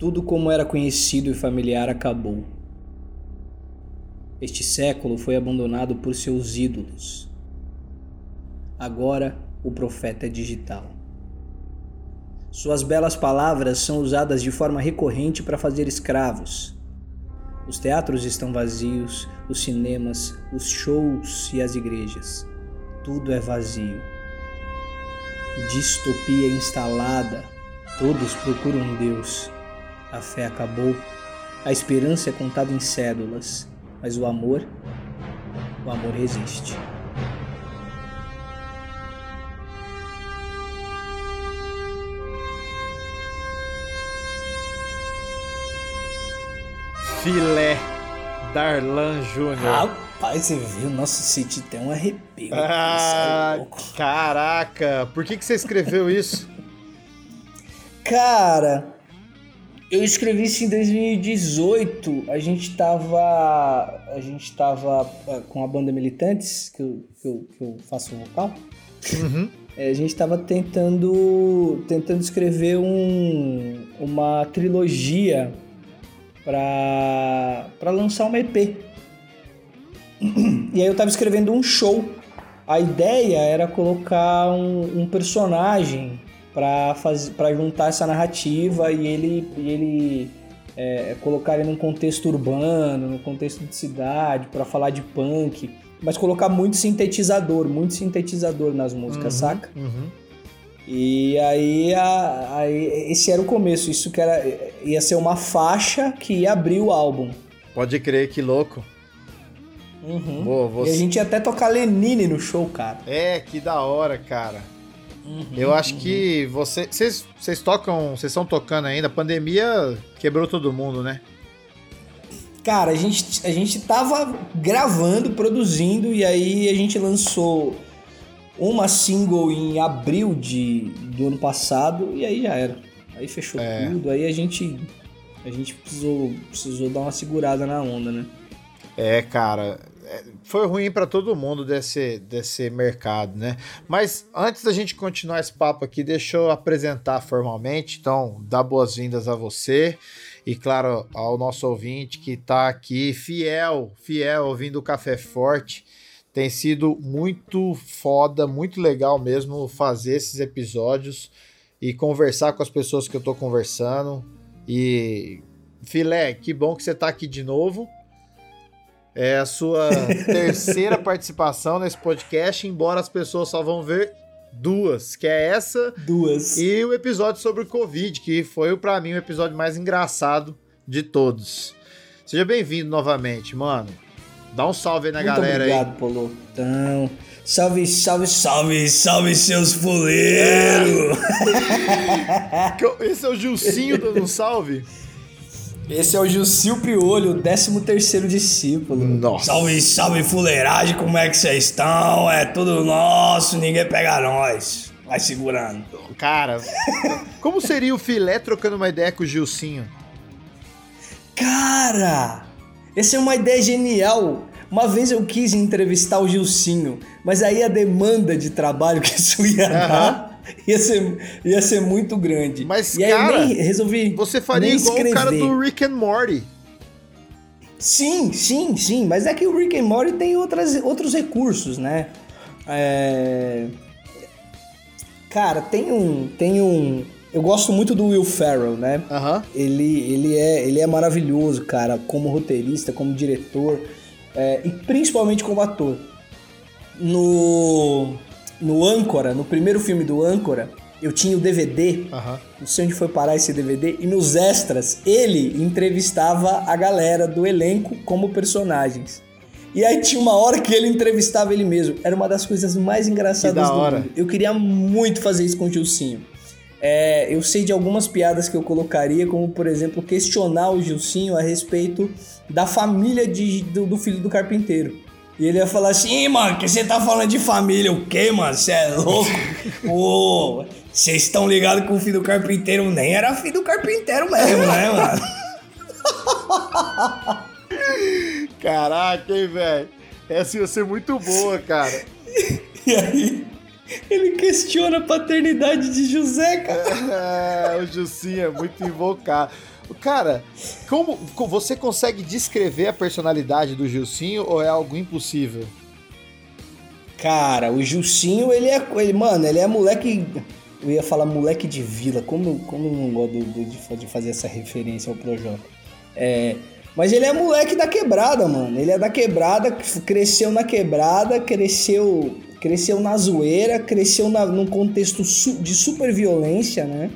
Tudo como era conhecido e familiar acabou. Este século foi abandonado por seus ídolos. Agora o profeta é digital. Suas belas palavras são usadas de forma recorrente para fazer escravos. Os teatros estão vazios, os cinemas, os shows e as igrejas. Tudo é vazio. Distopia instalada. Todos procuram Deus. A fé acabou. A esperança é contada em cédulas. Mas o amor, o amor resiste. Filé Darlan Júnior. Rapaz, você viu? Nosso sítio tem um arrepio. Ah, é caraca, por que, que você escreveu isso? Cara, eu escrevi isso em 2018. A gente tava. A gente tava ah, com a banda Militantes, que eu, que eu, que eu faço vocal. Uhum. É, a gente tava tentando. tentando escrever um, uma trilogia para para lançar uma EP. E aí eu tava escrevendo um show. A ideia era colocar um, um personagem para juntar essa narrativa e ele, e ele é, colocar ele num contexto urbano, num contexto de cidade, para falar de punk, mas colocar muito sintetizador, muito sintetizador nas músicas, Uhum, saca? uhum. E aí, a- aí esse era o começo, isso que era ia ser uma faixa que ia abrir o álbum. Pode crer, que louco. Uhum. Boa, E você... a gente ia até tocar Lenine no show, cara. É, que da hora, cara. Uhum, Eu acho que você, vocês, vocês tocam, vocês estão tocando ainda. A pandemia quebrou todo mundo, né? Cara, a gente, a gente tava gravando, produzindo, e aí a gente lançou uma single em abril de, do ano passado, e aí já era. Aí fechou É. tudo, aí a gente. A gente precisou, precisou dar uma segurada na onda, né? É, cara, foi ruim pra todo mundo desse, desse mercado, né? Mas antes da gente continuar esse papo aqui, deixa eu apresentar formalmente. Então, dá boas-vindas a você e, claro, ao nosso ouvinte que tá aqui, fiel, fiel, ouvindo o Café Forte. Tem sido muito foda, muito legal mesmo fazer esses episódios e conversar com as pessoas que eu tô conversando. E, Filé, que bom que você tá aqui de novo. É a sua terceira participação nesse podcast, embora as pessoas só vão ver duas, que é essa Duas. e o episódio sobre o Covid, que foi pra mim o episódio mais engraçado de todos. Seja bem-vindo novamente, mano. Dá um salve aí na Muito galera obrigado, Polo. Então, salve, salve, salve, salve, seus fuleiros! aí. Eu- Esse é o Gilcinho dando um salve. Esse é o Jusil Piolho, o 13 terceiro discípulo. Nossa. Salve, salve, fuleiragem, como é que vocês estão? É tudo nosso, ninguém pega nós. Vai segurando. Cara, como seria o filé trocando uma ideia com o Gilcinho? Cara, essa é uma ideia genial. Uma vez eu quis entrevistar o Gilcinho, mas aí a demanda de trabalho que isso ia dar ia ser, ia ser muito grande. Mas, e aí cara, eu nem resolvi. Você faria igual o cara escrever. do Rick and Morty. Sim, sim, sim, mas é que o Rick and Morty tem outras, outros recursos, né? É... Cara, tem um, tem um... Eu gosto muito do Will Ferrell, né? Aham. Ele, ele, é, ele é maravilhoso, cara, como roteirista, como diretor é, e principalmente como ator. No, no Âncora, no primeiro filme do Âncora, eu tinha o DVD Aham. não sei onde foi parar esse DVD, e nos extras ele entrevistava a galera do elenco como personagens. E aí tinha uma hora que ele entrevistava ele mesmo. Era uma das coisas mais engraçadas do hora. mundo. Eu queria muito fazer isso com o Gilcinho. É, eu sei de algumas piadas que eu colocaria, como por exemplo, questionar o Gilcinho a respeito da família de- do, do filho do carpinteiro. E ele ia falar assim, "Ih, mano, que você tá falando de família o quê, mano? Você é louco? Ô, vocês estão ligados que o filho do carpinteiro nem era filho do carpinteiro mesmo, né, mano? Caraca, hein, velho? Essa ia ser muito boa, cara. E aí, ele questiona a paternidade de José, cara. É, o Jussim é muito invocado. Cara, como você consegue descrever a personalidade do Gilcinho ou é algo impossível? Cara, o Gilcinho, ele é. Ele, mano, ele é moleque. Eu ia falar moleque de vila, como, como eu não gosto de, de fazer essa referência ao Projota. É, mas ele é moleque da quebrada, mano. Ele é da quebrada, cresceu na quebrada, cresceu cresceu na zoeira, cresceu na, num contexto de super violência, né?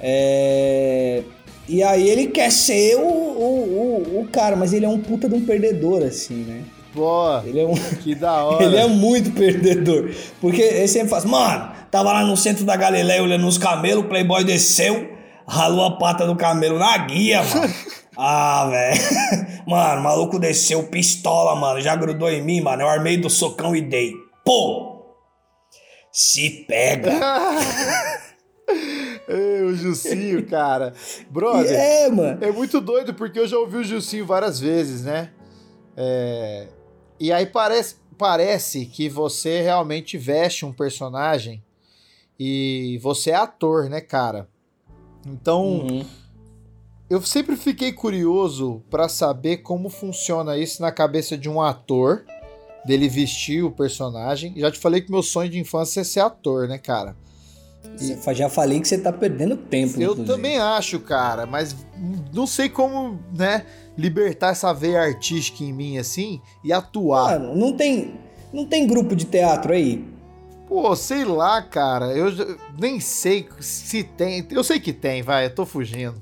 É, e aí ele quer ser o, o, o, o, cara, mas ele é um puta de um perdedor, assim, né? Pô, ele é um, que da hora. ele é muito perdedor. Porque ele sempre faz, mano, tava lá no centro da Galileia olhando os camelos, o Playboy desceu, ralou a pata do camelo na guia, mano. Ah, velho. Mano, o maluco desceu pistola, mano. Já grudou em mim, mano. Eu armei do socão e dei. Pô! Se pega! O Jucinho, cara. Brother. É, mano. É muito doido, porque eu já ouvi o Jucinho várias vezes, né? É... E aí parece, parece que você realmente veste um personagem e você é ator, né, cara? Então. Uhum eu sempre fiquei curioso para saber como funciona isso na cabeça de um ator, dele vestir o personagem. Já te falei que meu sonho de infância é ser ator, né, cara? E... Já falei que você tá perdendo tempo. Eu inclusive. também acho, cara, mas não sei como, né, libertar essa veia artística em mim assim e atuar. Mano, não tem, não tem grupo de teatro aí. Pô, sei lá, cara. Eu nem sei se tem. Eu sei que tem, vai, eu tô fugindo.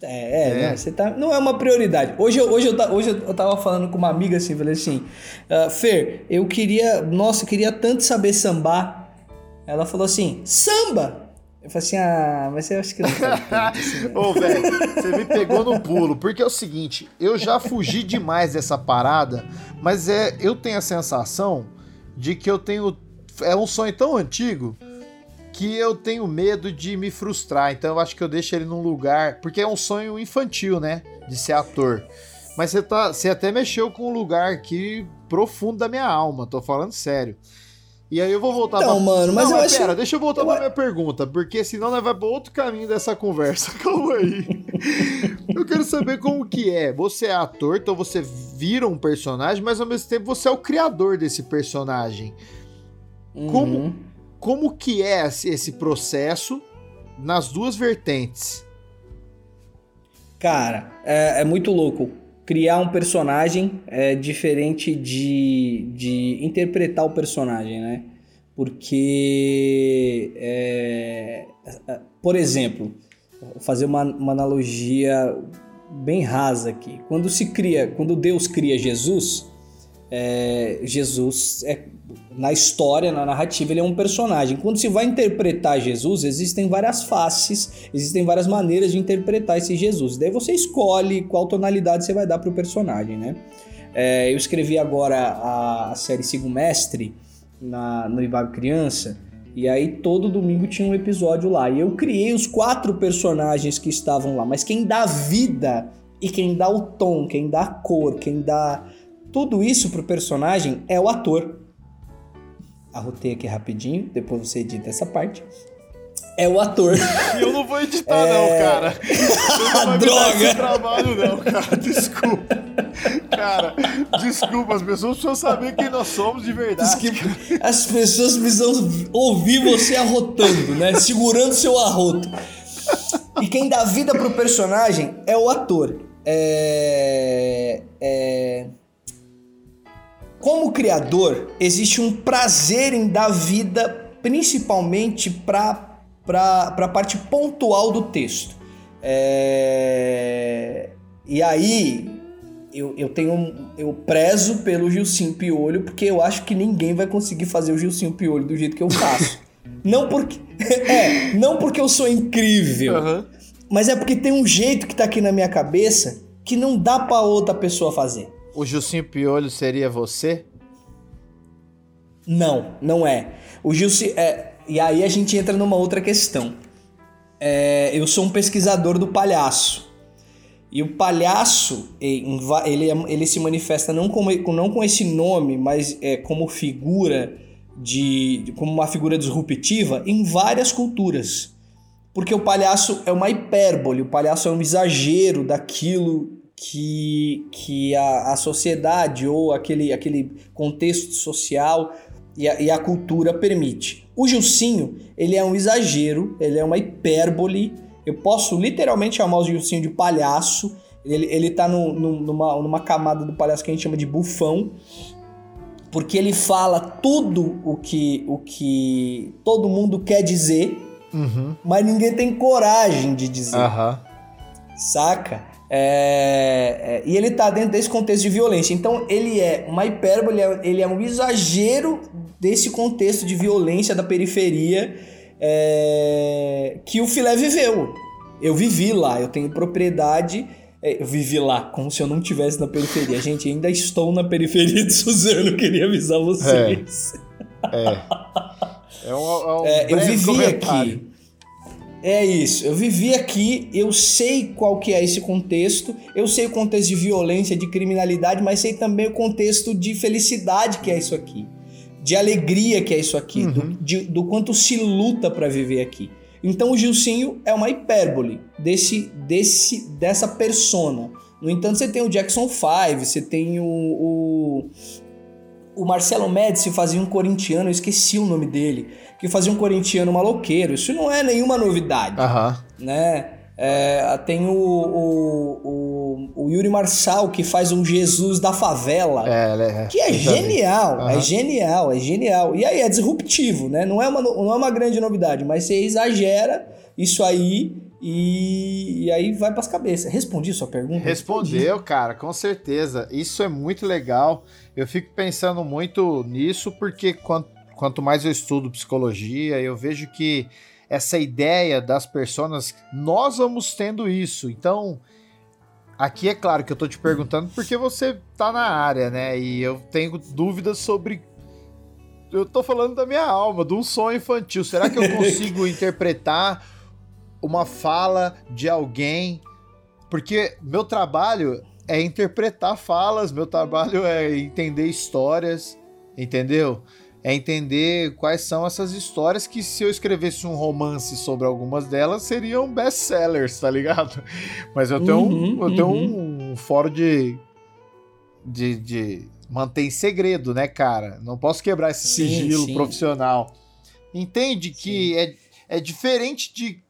É, é, é. Não, você tá, não é uma prioridade. Hoje, hoje, eu, hoje eu tava falando com uma amiga assim, falei assim, uh, Fer, eu queria, nossa, eu queria tanto saber sambar. Ela falou assim, samba! Eu falei assim, ah, mas eu acho que não assim, Ô, velho, você me pegou no pulo, porque é o seguinte, eu já fugi demais dessa parada, mas é, eu tenho a sensação de que eu tenho, é um sonho tão antigo que eu tenho medo de me frustrar. Então eu acho que eu deixo ele num lugar. Porque é um sonho infantil, né? De ser ator. Mas você, tá, você até mexeu com um lugar aqui profundo da minha alma, tô falando sério. E aí eu vou voltar então, pra... mano, mas Não, eu mas pera, acho... deixa eu voltar eu... pra minha pergunta, porque senão nós vai pra outro caminho dessa conversa. Calma aí. eu quero saber como que é. Você é ator, então você vira um personagem, mas ao mesmo tempo você é o criador desse personagem. Uhum. Como como que é esse processo nas duas vertentes? Cara, é, é muito louco. Criar um personagem é diferente de, de interpretar o personagem, né? Porque, é, por exemplo, vou fazer uma, uma analogia bem rasa aqui. Quando se cria, quando Deus cria Jesus, é, Jesus é na história, na narrativa, ele é um personagem. Quando se vai interpretar Jesus, existem várias faces, existem várias maneiras de interpretar esse Jesus. Daí você escolhe qual tonalidade você vai dar para o personagem, né? É, eu escrevi agora a, a série Sigo Mestre na, no Ibago Criança, e aí todo domingo tinha um episódio lá. E eu criei os quatro personagens que estavam lá, mas quem dá vida e quem dá o tom, quem dá a cor, quem dá tudo isso pro personagem é o ator arrotei aqui rapidinho, depois você edita essa parte. É o ator. Eu não vou editar, é... não, cara. Você não Droga! Esse trabalho, não, cara. Desculpa. Cara, desculpa, as pessoas precisam saber quem nós somos de verdade. As pessoas precisam ouvir você arrotando, né? Segurando seu arroto. E quem dá vida pro personagem é o ator. É. É. Como criador, existe um prazer em dar vida principalmente para a parte pontual do texto. É... E aí, eu, eu tenho eu prezo pelo Gilcinho Piolho porque eu acho que ninguém vai conseguir fazer o Gilcinho Piolho do jeito que eu faço. não porque é, não porque eu sou incrível, uhum. mas é porque tem um jeito que tá aqui na minha cabeça que não dá para outra pessoa fazer. O Gilcinho Piolho seria você? Não, não é. O Gilcinho. É, e aí a gente entra numa outra questão. É, eu sou um pesquisador do palhaço. E o palhaço, ele, ele se manifesta não, como, não com esse nome, mas é, como figura de. como uma figura disruptiva em várias culturas. Porque o palhaço é uma hipérbole, o palhaço é um exagero daquilo que, que a, a sociedade ou aquele, aquele contexto social e a, e a cultura permite. O Gilcinho, ele é um exagero, ele é uma hipérbole. Eu posso literalmente chamar o Gilcinho de palhaço. Ele, ele tá no, no, numa, numa camada do palhaço que a gente chama de bufão. Porque ele fala tudo o que, o que todo mundo quer dizer, Uhum. mas ninguém tem coragem de dizer. Aham. Saca? É, é, e ele tá dentro desse contexto de violência. Então ele é uma hipérbole, ele é um exagero desse contexto de violência da periferia é, que o Filé viveu. Eu vivi lá, eu tenho propriedade. é, Eu vivi lá, como se eu não estivesse na periferia. Gente, ainda estou na periferia de Suzano, queria avisar vocês. É. É um, é um É, eu vivi comentário. aqui. É isso, eu vivi aqui, eu sei qual que é esse contexto, eu sei o contexto de violência, de criminalidade, mas sei também o contexto de felicidade que é isso aqui, de alegria que é isso aqui, do, de- do quanto se luta para viver aqui. Então o Gilcinho é uma hipérbole desse, desse, dessa persona. No entanto, você tem o Jackson 5, você tem o, o, o Marcelo Médici fazia um corintiano, eu esqueci o nome dele, que fazia um corintiano maloqueiro. Isso não é nenhuma novidade, Aham. né? É, tem o, o, o, o Yuri Marçal, que faz um Jesus da favela. É, é, Que é genial, é Aham. genial, é genial. E aí é disruptivo, né? Não é uma, não é uma grande novidade, mas você exagera isso aí e, e aí vai pras cabeças. Respondi sua pergunta? Respondeu, cara, com certeza. Isso é muito legal. Eu fico pensando muito nisso porque quanto, quanto mais eu estudo psicologia, eu vejo que essa ideia das pessoas, nós vamos tendo isso. Então, aqui é claro que eu tô te perguntando porque você tá na área, né? E eu tenho dúvidas sobre. Eu tô falando da minha alma, de um sonho infantil. Será que eu consigo interpretar uma fala de alguém? Porque meu trabalho é interpretar falas, meu trabalho é entender histórias, entendeu? É entender quais são essas histórias que se eu escrevesse um romance sobre algumas delas seriam best-sellers, tá ligado? Mas eu tenho, um, Uhum, eu tenho uhum. um fórum de, de, de manter em segredo, né, cara? Não posso quebrar esse Sim, sigilo sim. profissional. Entende que é, é diferente de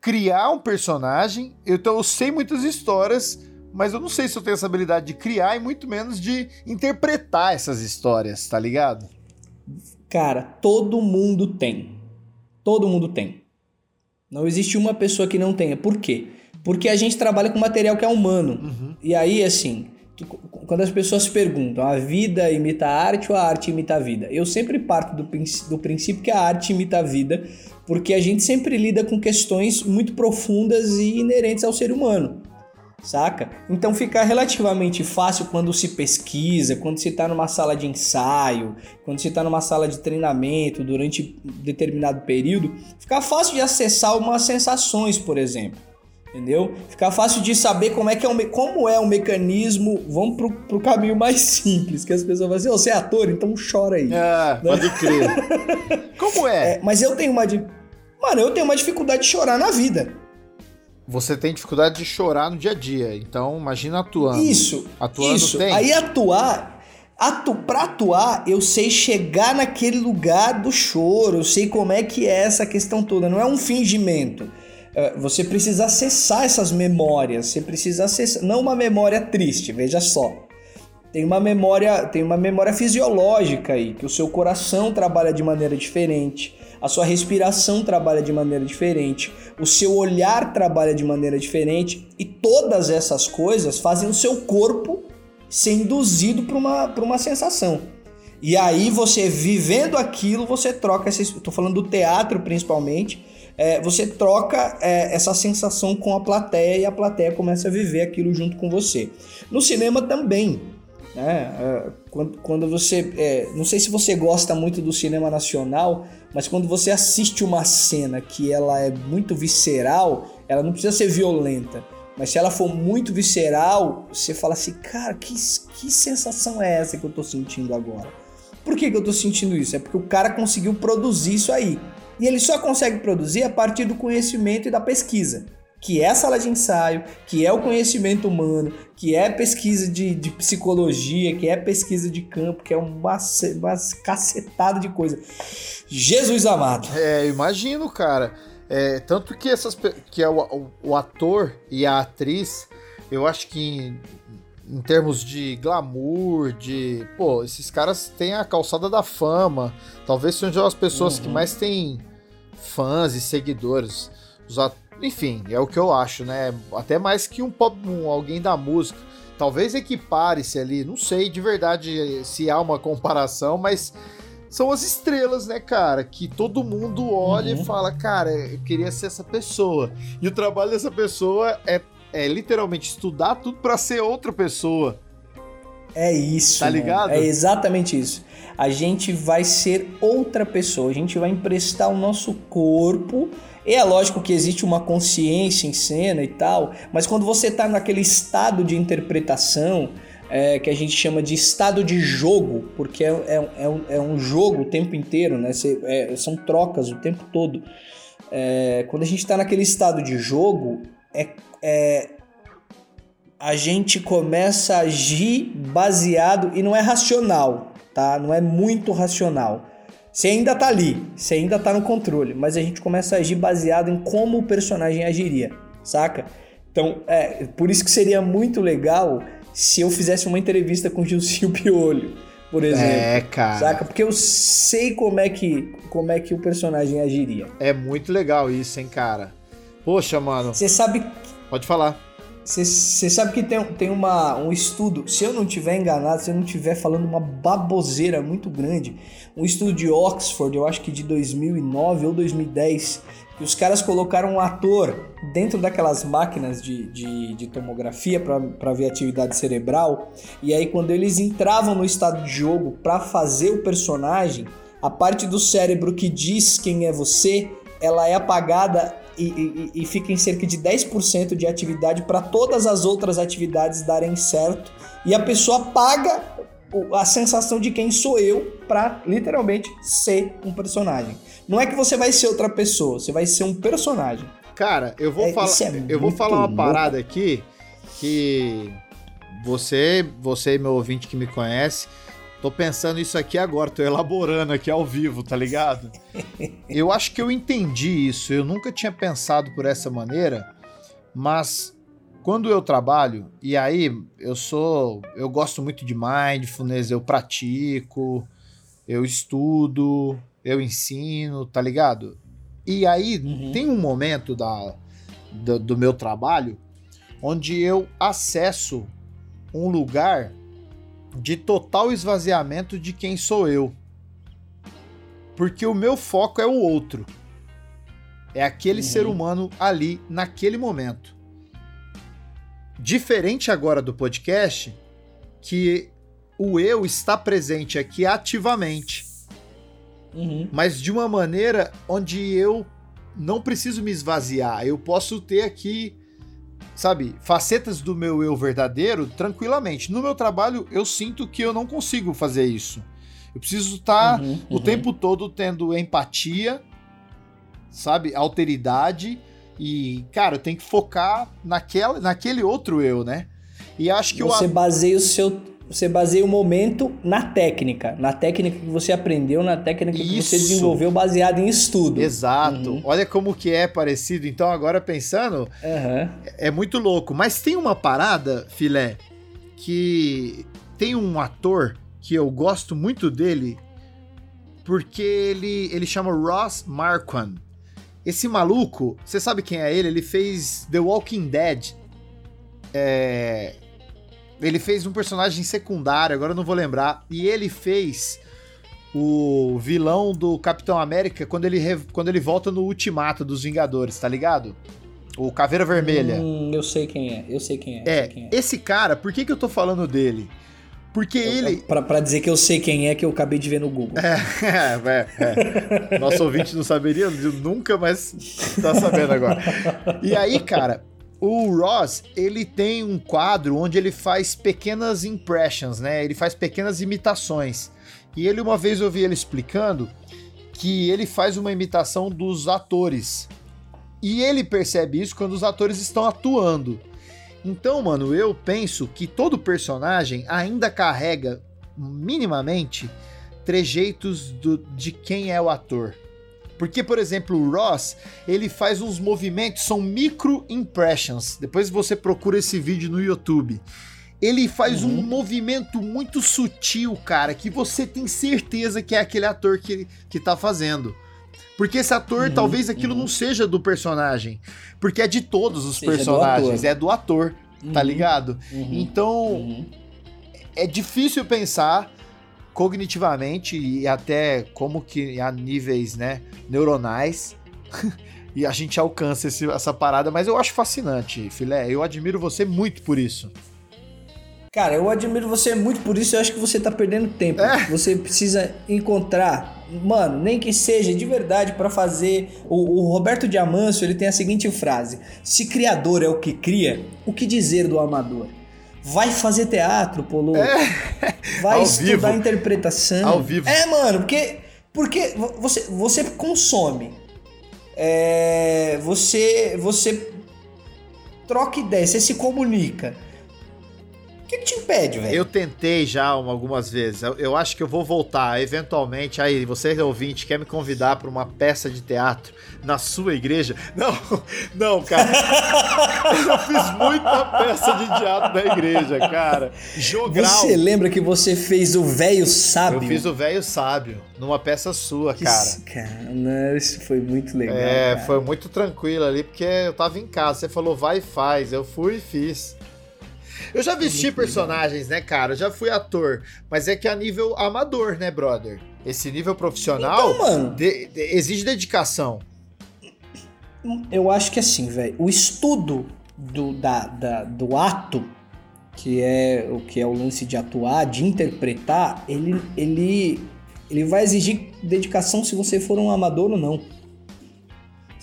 criar um personagem. Então, eu sei muitas histórias, mas eu não sei se eu tenho essa habilidade de criar e muito menos de interpretar essas histórias, tá ligado? Cara, todo mundo tem. Todo mundo tem. Não existe uma pessoa que não tenha. Por quê? Porque a gente trabalha com material que é humano. E aí, assim, tu- quando as pessoas perguntam, a vida imita a arte ou a arte imita a vida? Eu sempre parto do, do princípio que a arte imita a vida, porque a gente sempre lida com questões muito profundas e inerentes ao ser humano. Saca? Então fica relativamente fácil quando se pesquisa, quando se está numa sala de ensaio, quando se está numa sala de treinamento durante determinado período, fica fácil de acessar umas sensações, por exemplo. Entendeu? Fica fácil de saber como é que é o, como é o mecanismo. Vamos pro, pro caminho mais simples, que as pessoas falam assim, "Ô, você é ator, então chora aí. É, pode crer. Como é? É, mas eu tenho uma. Mano, eu tenho uma dificuldade de chorar na vida. Você tem dificuldade de chorar no dia a dia, então imagina atuando. Isso. Atuando isso. tem? Aí atuar, atu, pra atuar, eu sei chegar naquele lugar do choro, eu sei como é que é essa questão toda. Não é um fingimento. É, Você precisa acessar essas memórias, você precisa acessar. Não uma memória triste, veja só. Tem uma memória, tem uma memória fisiológica aí, que o seu coração trabalha de maneira diferente, a sua respiração trabalha de maneira diferente, o seu olhar trabalha de maneira diferente, e todas essas coisas fazem o seu corpo ser induzido para uma, uma sensação. E aí você vivendo aquilo, você troca essa. Estou falando do teatro principalmente. é, você troca é, essa sensação com a plateia e a plateia começa a viver aquilo junto com você. No cinema também. Né? É, quando, quando você. é, não sei se você gosta muito do cinema nacional, mas quando você assiste uma cena que ela é muito visceral, ela não precisa ser violenta. Mas se ela for muito visceral, você fala assim, cara, que, que sensação é essa que eu tô sentindo agora? Por que, que eu tô sentindo isso? É porque o cara conseguiu produzir isso aí. E ele só consegue produzir a partir do conhecimento e da pesquisa que é a sala de ensaio, que é o conhecimento humano, que é pesquisa de, de psicologia, que é pesquisa de campo, que é uma, uma cacetada de coisa. Jesus amado. É, imagino, cara. É, tanto que essas que é o, o, ator e a atriz, eu acho que em, em, termos de glamour, de. Pô, esses caras têm a calçada da fama. Talvez sejam as pessoas uhum. que mais têm fãs e seguidores. Os, enfim, é o que eu acho, né? Até mais que um, pop, um alguém da música. Talvez equipare-se ali, não sei de verdade se há uma comparação, mas são as estrelas, né, cara? Que todo mundo olha uhum. e fala, cara, eu queria ser essa pessoa. E o trabalho dessa pessoa é, é literalmente estudar tudo para ser outra pessoa. É isso. Tá ligado? Mano. É exatamente isso. A gente vai ser outra pessoa. A gente vai emprestar o nosso corpo é lógico que existe uma consciência em cena e tal, mas quando você está naquele estado de interpretação, é, que a gente chama de estado de jogo, porque é, é, é, um, é um, jogo o tempo inteiro, né? Cê, é, são trocas o tempo todo. É, quando a gente está naquele estado de jogo, a gente começa a agir baseado, e não é racional, tá? Não é muito racional você ainda tá ali, você ainda tá no controle, mas a gente começa a agir baseado em como o personagem agiria, saca? Então, é, por isso que seria muito legal se eu fizesse uma entrevista com o Gilcinho Piolho, por exemplo. É, cara. Saca? Porque eu sei como é que, como é que o personagem agiria. É muito legal isso, hein, cara? Poxa, mano. Você sabe. Pode falar. Você sabe que tem, tem uma, um estudo, se eu não tiver enganado, se eu não estiver falando uma baboseira muito grande, um estudo de Oxford, eu acho que de 2009 ou 2010, que os caras colocaram um ator dentro daquelas máquinas de, de, de tomografia para ver atividade cerebral, e aí quando eles entravam no estado de jogo para fazer o personagem, a parte do cérebro que diz quem é você, ela é apagada e, e, e fica em cerca de 10% de atividade para todas as outras atividades darem certo. E a pessoa paga a sensação de quem sou eu para literalmente ser um personagem. Não é que você vai ser outra pessoa, você vai ser um personagem. Cara, eu vou é, falar, é eu vou falar uma louco. parada aqui que você, você meu ouvinte que me conhece, Tô pensando isso aqui agora, tô elaborando aqui ao vivo, tá ligado? eu acho que eu entendi isso, eu nunca tinha pensado por essa maneira, mas quando eu trabalho, e aí eu sou, eu gosto muito de mindfulness, eu pratico, eu estudo, eu ensino, tá ligado? E aí uhum. tem um momento da, do, do meu trabalho onde eu acesso um lugar de total esvaziamento de quem sou eu. Porque o meu foco é o outro. É aquele uhum. ser humano ali, naquele momento. Diferente agora do podcast, que o eu está presente aqui ativamente. Uhum. Mas de uma maneira onde eu não preciso me esvaziar. Eu posso ter aqui sabe, facetas do meu eu verdadeiro tranquilamente. No meu trabalho, eu sinto que eu não consigo fazer isso. Eu preciso estar uhum, o uhum. tempo todo tendo empatia, sabe, alteridade e, cara, eu tenho que focar naquela, naquele outro eu, né? E acho que você o... baseia o seu você baseia o momento na técnica, na técnica que você aprendeu, na técnica Isso. que você desenvolveu baseado em estudo. Exato. Uhum. Olha como que é parecido. Então agora pensando, uhum. é muito louco. Mas tem uma parada, filé, que tem um ator que eu gosto muito dele, porque ele ele chama Ross Marquand. Esse maluco, você sabe quem é ele? Ele fez The Walking Dead. É, ele fez um personagem secundário, agora eu não vou lembrar. E ele fez o vilão do Capitão América quando ele, quando ele volta no Ultimato dos Vingadores, tá ligado? O Caveira Vermelha. Hum, eu sei quem é, eu sei quem é. É, quem é. esse cara, por que, que eu tô falando dele? Porque eu, ele. Pra, pra, dizer que eu sei quem é, que eu acabei de ver no Google. É, é, é. Nosso ouvinte não saberia, nunca, mas tá sabendo agora. E aí, cara, o Ross, ele tem um quadro onde ele faz pequenas impressions, né? Ele faz pequenas imitações. E ele uma vez eu vi ele explicando que ele faz uma imitação dos atores. E ele percebe isso quando os atores estão atuando. Então, mano, eu penso que todo personagem ainda carrega minimamente trejeitos do, de quem é o ator. Porque, por exemplo, o Ross, ele faz uns movimentos, são micro impressions. Depois você procura esse vídeo no YouTube. Ele faz uhum. um movimento muito sutil, cara, que você tem certeza que é aquele ator que, que tá fazendo. Porque esse ator, uhum, talvez aquilo uhum. não seja do personagem. Porque é de todos os seja personagens, do é do ator, tá uhum. ligado? Uhum. Então, uhum. é difícil pensar cognitivamente e até como que a níveis, né, neuronais. e a gente alcança esse, essa parada, mas eu acho fascinante, filé. Eu admiro você muito por isso. Cara, eu admiro você muito por isso, eu acho que você tá perdendo tempo. É. Você precisa encontrar, mano, nem que seja de verdade para fazer. O, o, Roberto Diamâncio, ele tem a seguinte frase: Se criador é o que cria, o que dizer do amador? Vai fazer teatro, Polo. É. Vai Ao estudar vivo. interpretação. Ao vivo. É, mano, porque, porque você, você consome. É, você, você troca ideia, você se comunica que, que te impede, velho? Eu tentei já algumas vezes. Eu, eu, acho que eu vou voltar. Eventualmente, aí, você ouvinte, quer me convidar para uma peça de teatro na sua igreja? Não, não, cara. eu fiz muita peça de teatro na igreja, cara. Jogral. Você lembra que você fez o velho sábio? Eu fiz o velho sábio numa peça sua, cara. Isso, cara, isso foi muito legal. É, cara. foi muito tranquilo ali, porque eu tava em casa. Você falou, vai e faz. Eu fui e fiz. Eu já vesti personagens, né, cara? Eu já fui ator. Mas é que a nível amador, né, brother? Esse nível profissional então, mano, de, de, exige dedicação. Eu acho que assim, velho, o estudo do, da, da, do ato, que é o que é o lance de atuar, de interpretar, ele, ele, ele vai exigir dedicação se você for um amador ou não.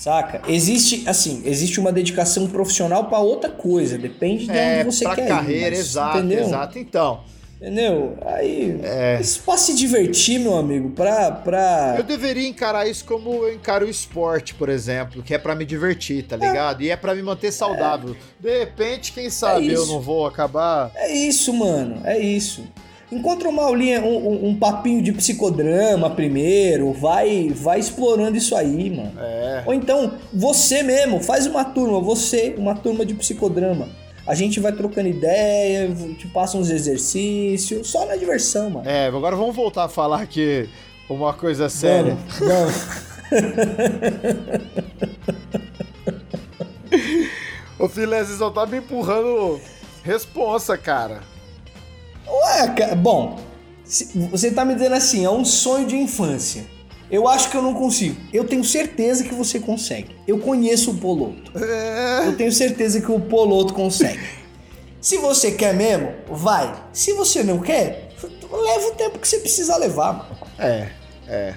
Saca? Existe, assim, existe uma dedicação profissional para outra coisa, depende de é, onde você pra quer carreira, ir. Mas, exato, entendeu? exato. Então, Entendeu? Aí. É. Isso pra se divertir, meu amigo, pra, pra. Eu deveria encarar isso como eu encaro o esporte, por exemplo, que é para me divertir, tá ligado? É. E é para me manter saudável. É. De repente, quem sabe é eu não vou acabar. É isso, mano. É isso. Encontra uma aulinha, um, um, papinho de psicodrama primeiro, vai vai explorando isso aí, mano. É. Ou então, você mesmo, faz uma turma, você, uma turma de psicodrama. A gente vai trocando ideia, te passa uns exercícios, só na diversão, mano. É, agora vamos voltar a falar aqui uma coisa séria. Vamos, Ô filé, você só tá me empurrando responsa, cara. Ué, cara, bom, você tá me dizendo assim, é um sonho de infância. Eu acho que eu não consigo. Eu tenho certeza que você consegue. Eu conheço o Poloto. É... Eu tenho certeza que o Poloto consegue. Se você quer mesmo, vai. Se você não quer, leva o tempo que você precisa levar. É, é.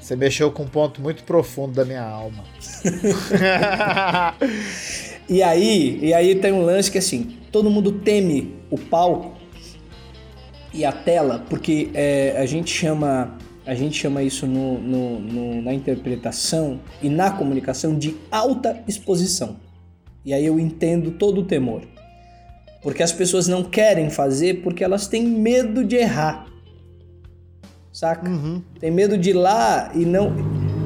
Você mexeu com um ponto muito profundo da minha alma. e aí, e aí tem um lance que assim, todo mundo teme o palco e a tela, porque é, a gente chama a gente chama isso no, no, no, na interpretação e na comunicação de alta exposição. E aí eu entendo todo o temor. Porque as pessoas não querem fazer porque elas têm medo de errar. Saca? Uhum. Tem medo de ir lá e não.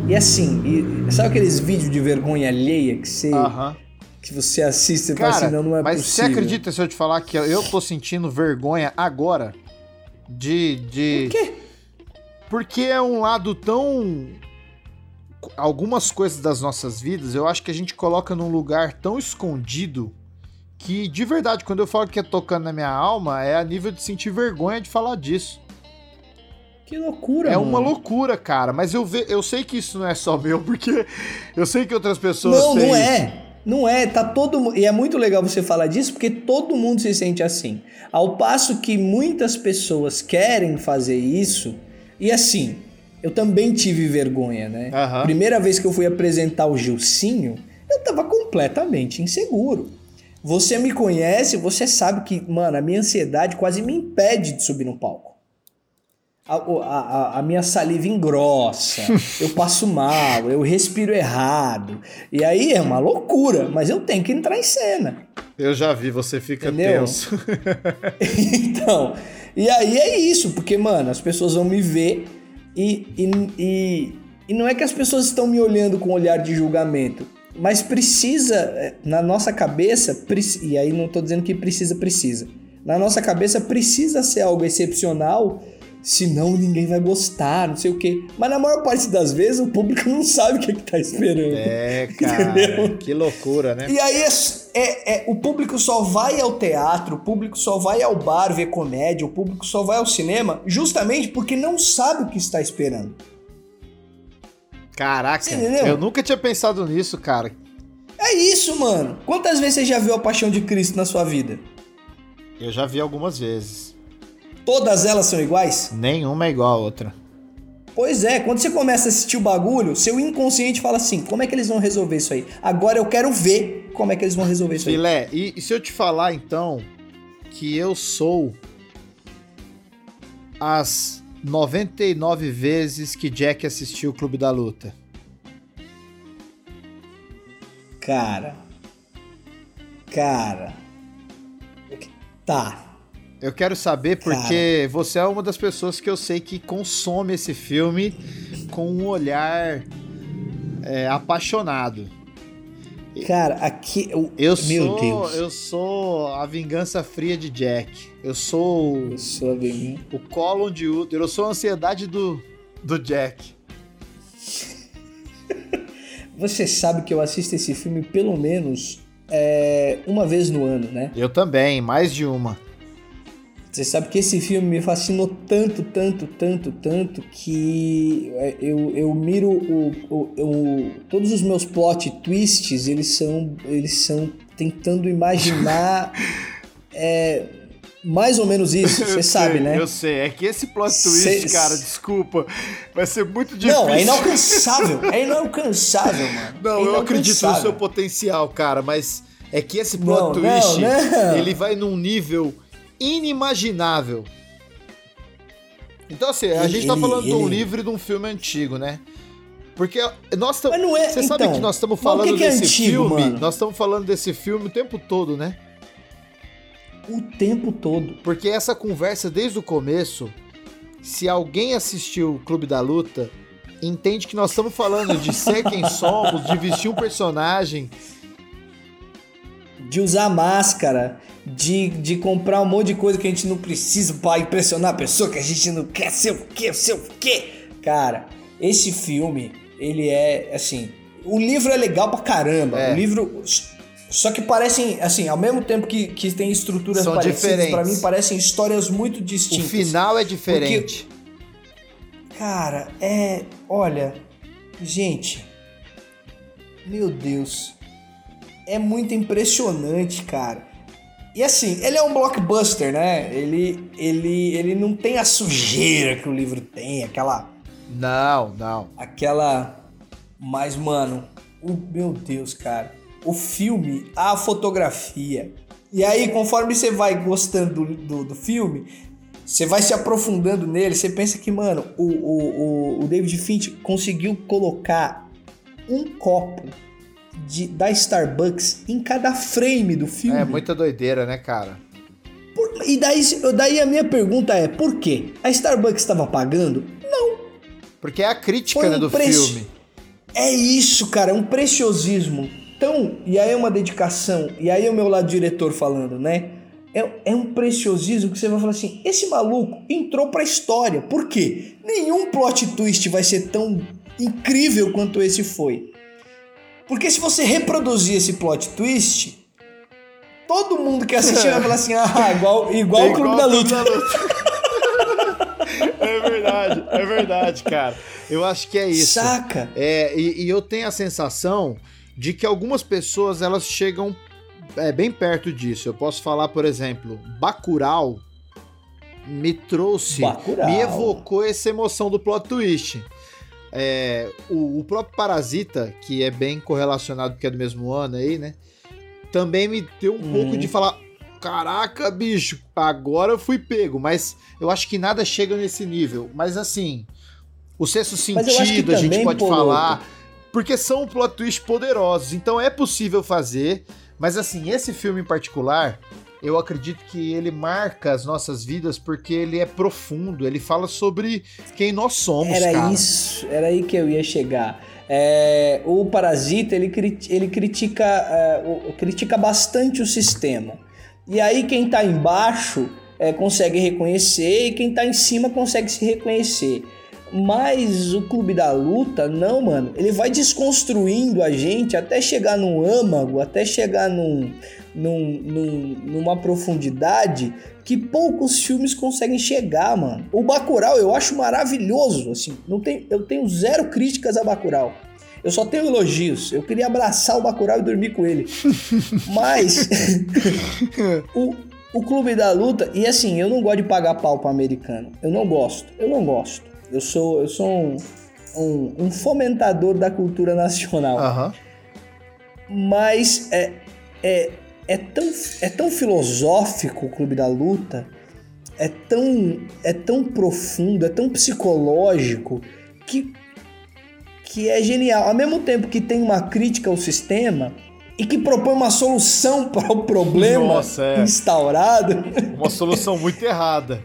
E assim, e, sabe aqueles vídeos de vergonha alheia que você. Uhum. Que você assiste e fala assim, não, não é mas possível. Mas você acredita se eu te falar que eu tô sentindo vergonha agora? De, de. Por quê? Porque é um lado tão. Algumas coisas das nossas vidas eu acho que a gente coloca num lugar tão escondido que, de verdade, quando eu falo que é tocando na minha alma, é a nível de sentir vergonha de falar disso. Que loucura, É mano. uma loucura, cara. Mas eu, ve, eu sei que isso não é só meu, porque eu sei que outras pessoas. Não, não é. Não é, tá todo e é muito legal você falar disso porque todo mundo se sente assim. Ao passo que muitas pessoas querem fazer isso e assim, eu também tive vergonha, né? Uhum. Primeira vez que eu fui apresentar o Gilcinho, eu tava completamente inseguro. Você me conhece, você sabe que, mano, a minha ansiedade quase me impede de subir no palco. A, a, a, minha saliva engrossa, eu passo mal, eu respiro errado. E aí é uma loucura, mas eu tenho que entrar em cena. Eu já vi, você fica Entendeu? tenso. então, e aí é isso, porque, mano, as pessoas vão me ver e, e, e, e não é que as pessoas estão me olhando com um olhar de julgamento, mas precisa, é, na nossa cabeça, e aí não tô dizendo que precisa, precisa. Na nossa cabeça precisa ser algo excepcional senão ninguém vai gostar, não sei o quê. Mas na maior parte das vezes o público não sabe o que, é que tá esperando. É, cara, entendeu? que loucura, né? E aí é, é, é, o público só vai ao teatro, o público só vai ao bar ver comédia, o público só vai ao cinema justamente porque não sabe o que está esperando. Caraca, eu nunca tinha pensado nisso, cara. É isso, mano. Quantas vezes você já viu a Paixão de Cristo na sua vida? Eu já vi algumas vezes. Todas elas são iguais? Nenhuma é igual a outra. Pois é, quando você começa a assistir o bagulho, seu inconsciente fala assim: como é que eles vão resolver isso aí? Agora eu quero ver como é que eles vão resolver isso Filé, aí. Filé, e, e se eu te falar então que eu sou as 99 vezes que Jack assistiu o Clube da Luta? Cara. Cara. Tá. Eu quero saber porque Cara. você é uma das pessoas que eu sei que consome esse filme com um olhar é, apaixonado. Cara, aqui. Eu, eu meu sou, Deus. Eu sou a vingança fria de Jack. Eu sou. Eu sou a. O Colin de Uther. Eu sou a ansiedade do, do Jack. Você sabe que eu assisto esse filme pelo menos é, uma vez no ano, né? Eu também, mais de uma. Você sabe que esse filme me fascinou tanto, tanto, tanto, tanto que é, eu, eu miro o, o, o, todos os meus plot twists, eles são, eles são tentando imaginar é, mais ou menos isso, você sabe, né? Eu sei, é que esse plot twist, Cê... cara, desculpa, vai ser muito difícil. Não, é inalcançável, é inalcançável, mano. Não, é eu acredito no seu potencial, cara, mas é que esse plot não, twist, não, não. ele vai num nível inimaginável. Então, assim, a ele, gente tá falando ele, de um livro e de um filme antigo, né? Porque nós estamos. É, Você então, sabe que nós estamos falando que que é desse antigo, filme? Mano? Nós estamos falando desse filme o tempo todo, né? O tempo todo. Porque essa conversa desde o começo, se alguém assistiu o Clube da Luta, entende que nós estamos falando de ser quem somos, de vestir um personagem. De usar máscara, de, de comprar um monte de coisa que a gente não precisa para impressionar a pessoa, que a gente não quer ser o quê, ser o quê. Cara, esse filme, ele é assim. O livro é legal pra caramba. É. O livro. Só que parecem, assim, ao mesmo tempo que, que tem estruturas São parecidas, para mim parecem histórias muito distintas. O final é diferente. Porque, cara, é. Olha. Gente. Meu Deus. É muito impressionante, cara. E assim, ele é um blockbuster, né? Ele, ele, ele não tem a sujeira que o livro tem, aquela. Não, não. Aquela. Mas, mano, o, meu Deus, cara. O filme, a fotografia. E aí, conforme você vai gostando do, do, do filme, você vai se aprofundando nele, você pensa que, mano, o, o, o David Finch conseguiu colocar um copo de, da Starbucks em cada frame do filme. É muita doideira, né, cara? Por, e daí, daí a minha pergunta é: por quê? A Starbucks estava pagando? Não. Porque é a crítica um né, do filme. É isso, cara, é um preciosismo. Então, e aí é uma dedicação, e aí é o meu lado diretor falando, né? É, é um preciosismo que você vai falar assim: esse maluco entrou pra história. Por quê? Nenhum plot twist vai ser tão incrível quanto esse foi. Porque se você reproduzir esse plot twist, todo mundo que assistir vai falar assim: ah, igual, igual é o Clube da Luta. Da luta. é verdade, é verdade, cara. Eu acho que é isso. Saca? É, e, e eu tenho a sensação de que algumas pessoas elas chegam é, bem perto disso. Eu posso falar, por exemplo, Bacurau me trouxe, Bacurau. me evocou essa emoção do plot twist. É, o, o, próprio Parasita, que é bem correlacionado porque é do mesmo ano aí, né? Também me deu um pouco de uhum. falar: caraca, bicho, agora eu fui pego. Mas eu acho que nada chega nesse nível. Mas assim, o sexto sentido a gente pode falar. Porque são plot twists poderosos. Então é possível fazer. Mas assim, esse filme em particular, eu acredito que ele marca as nossas vidas porque ele é profundo, ele fala sobre quem nós somos, era cara. isso, era aí que eu ia chegar. É, o Parasita, ele, ele critica, é, critica bastante o sistema. E aí quem tá embaixo é, consegue reconhecer e quem tá em cima consegue se reconhecer. Mas o Clube da Luta, não, mano. Ele vai desconstruindo a gente até chegar num âmago, até chegar num, num, num, numa profundidade que poucos filmes conseguem chegar, mano. O Bacurau eu acho maravilhoso, assim. Não tem, eu tenho zero críticas a Bacurau. Eu só tenho elogios. Eu queria abraçar o Bacurau e dormir com ele. Mas o, o Clube da Luta, e assim, eu não gosto de pagar pau para americano. Eu não gosto. Eu não gosto. Eu sou, eu sou um, um, um fomentador da cultura nacional. Uhum. Mas é, é, é, tão, é tão filosófico o Clube da Luta, é tão, é tão profundo, é tão psicológico que, que é genial. Ao mesmo tempo que tem uma crítica ao sistema e que propõe uma solução para o problema Nossa, é. instaurado. Uma solução muito errada.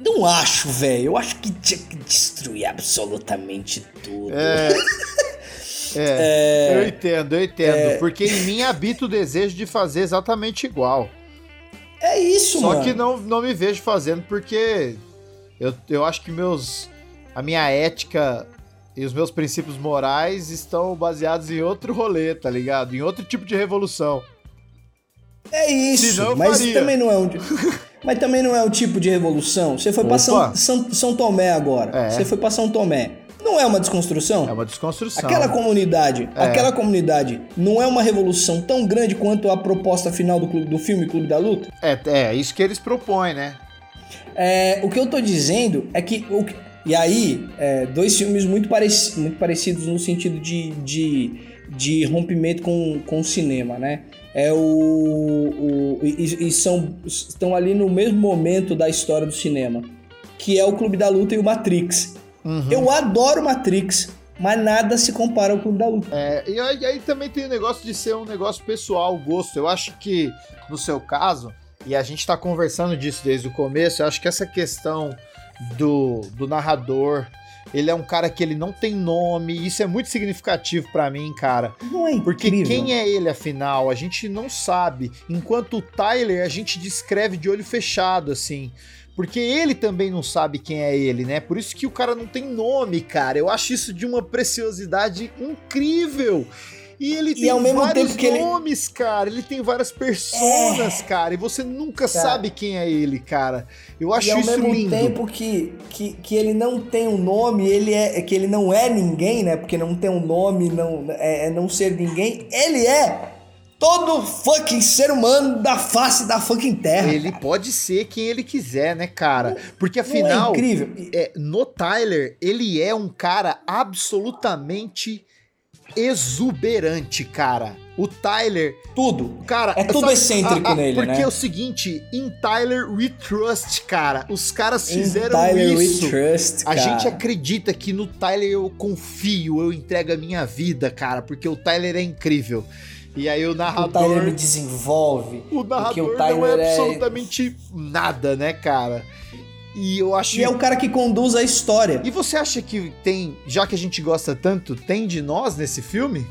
Não acho, velho. Eu acho que tinha que destruir absolutamente tudo. É. é, é eu entendo, eu entendo. É, porque em mim habita o desejo de fazer exatamente igual. É isso, Só mano. Só que não, não me vejo fazendo porque eu, eu acho que meus. A minha ética e os meus princípios morais estão baseados em outro rolê, tá ligado? Em outro tipo de revolução. É isso, mas faria. também não é um. Mas também não é o tipo de revolução. Você foi para São, São, São, Tomé agora. É. Você foi para São Tomé. Não é uma desconstrução? É uma desconstrução. Aquela comunidade, é. aquela comunidade não é uma revolução tão grande quanto a proposta final do, clube, do filme Clube da Luta? É, é isso que eles propõem, né? É, o que eu tô dizendo é que. O, e aí, é, dois filmes muito, pareci, muito parecidos no sentido de, de, de rompimento com, com o cinema, né? é o, o e, e, são estão ali no mesmo momento da história do cinema, que é o Clube da Luta e o Matrix. Uhum. Eu adoro Matrix, mas nada se compara ao Clube da Luta. É, e aí, aí, também tem o negócio de ser um negócio pessoal, o gosto. Eu acho que no seu caso, e a gente está conversando disso desde o começo, eu acho que essa questão do, do narrador ele é um cara que ele não tem nome, e isso é muito significativo para mim, cara. Não é Porque quem é ele, afinal, a gente não sabe. Enquanto o Tyler, a gente descreve de olho fechado, assim. Porque ele também não sabe quem é ele, né? Por isso que o cara não tem nome, cara. Eu acho isso de uma preciosidade incrível. E ele tem ao mesmo vários tempo que nomes, ele... cara. Ele tem várias personas, é... cara. E você nunca cara. sabe quem é ele, cara. Eu acho isso lindo. E ao mesmo tempo que, que, que ele não tem um nome, ele é que ele não é ninguém, né? Porque não tem um nome, não é, é não ser ninguém. Ele é todo fucking ser humano da face da fucking terra. Ele cara. pode ser quem ele quiser, né, cara? Porque afinal, é incrível. É, no Tyler, ele é um cara absolutamente exuberante, cara. O Tyler. Tudo. Cara, é tudo só, excêntrico a, a, nele, porque né? Porque é o seguinte, em Tyler We Trust, cara. Os caras in fizeram Tyler isso. We Trust, a gente acredita que no Tyler eu confio, eu entrego a minha vida, cara, porque o Tyler é incrível. E aí o narrador. O Tyler me desenvolve. O narrador o Tyler não é, é absolutamente é... nada, né, cara? E eu acho. E é o cara que conduz a história. E você acha que tem, já que a gente gosta tanto, tem de nós nesse filme?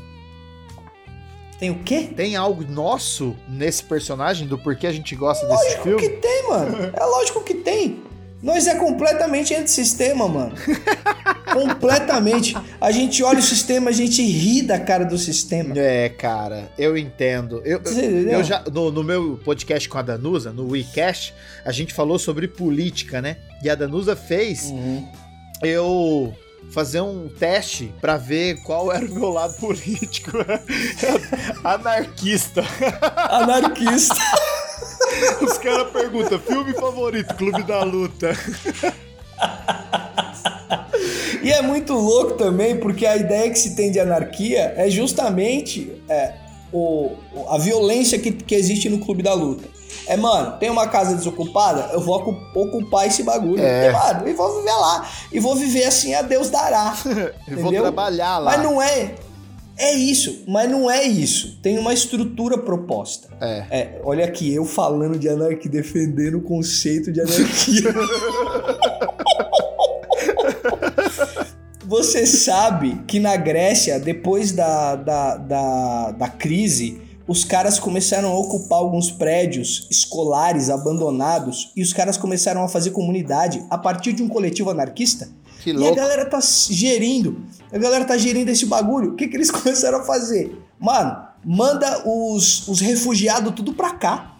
Tem o quê? Tem algo nosso nesse personagem do porquê a gente gosta lógico desse filme? Lógico que tem, mano. É lógico que tem. Nós é completamente antissistema, mano. completamente. A gente olha o sistema, a gente ri da cara do sistema. É, cara, eu entendo. Eu, eu, eu já no, no, meu podcast com a Danusa, no WeCast, a gente falou sobre política, né? E a Danusa fez uhum. eu fazer um teste para ver qual era o meu lado político. Anarquista. Anarquista. Os caras perguntam: filme favorito, Clube da Luta. E é muito louco também, porque a ideia que se tem de anarquia é justamente é, o, a violência que, que existe no clube da luta. É, mano, tem uma casa desocupada, eu vou ocupar esse bagulho. É. E, mano, e vou viver lá. E vou viver assim, a Deus dará. e vou trabalhar lá. Mas não é. É isso, mas não é isso. Tem uma estrutura proposta. É. é olha aqui, eu falando de anarquia, defendendo o conceito de anarquia. Você sabe que na Grécia, depois da, da, da, da crise, os caras começaram a ocupar alguns prédios escolares abandonados e os caras começaram a fazer comunidade a partir de um coletivo anarquista. Que louco. E a galera tá gerindo, a galera tá gerindo esse bagulho. O que, que eles começaram a fazer? Mano, manda os, os refugiados tudo pra cá.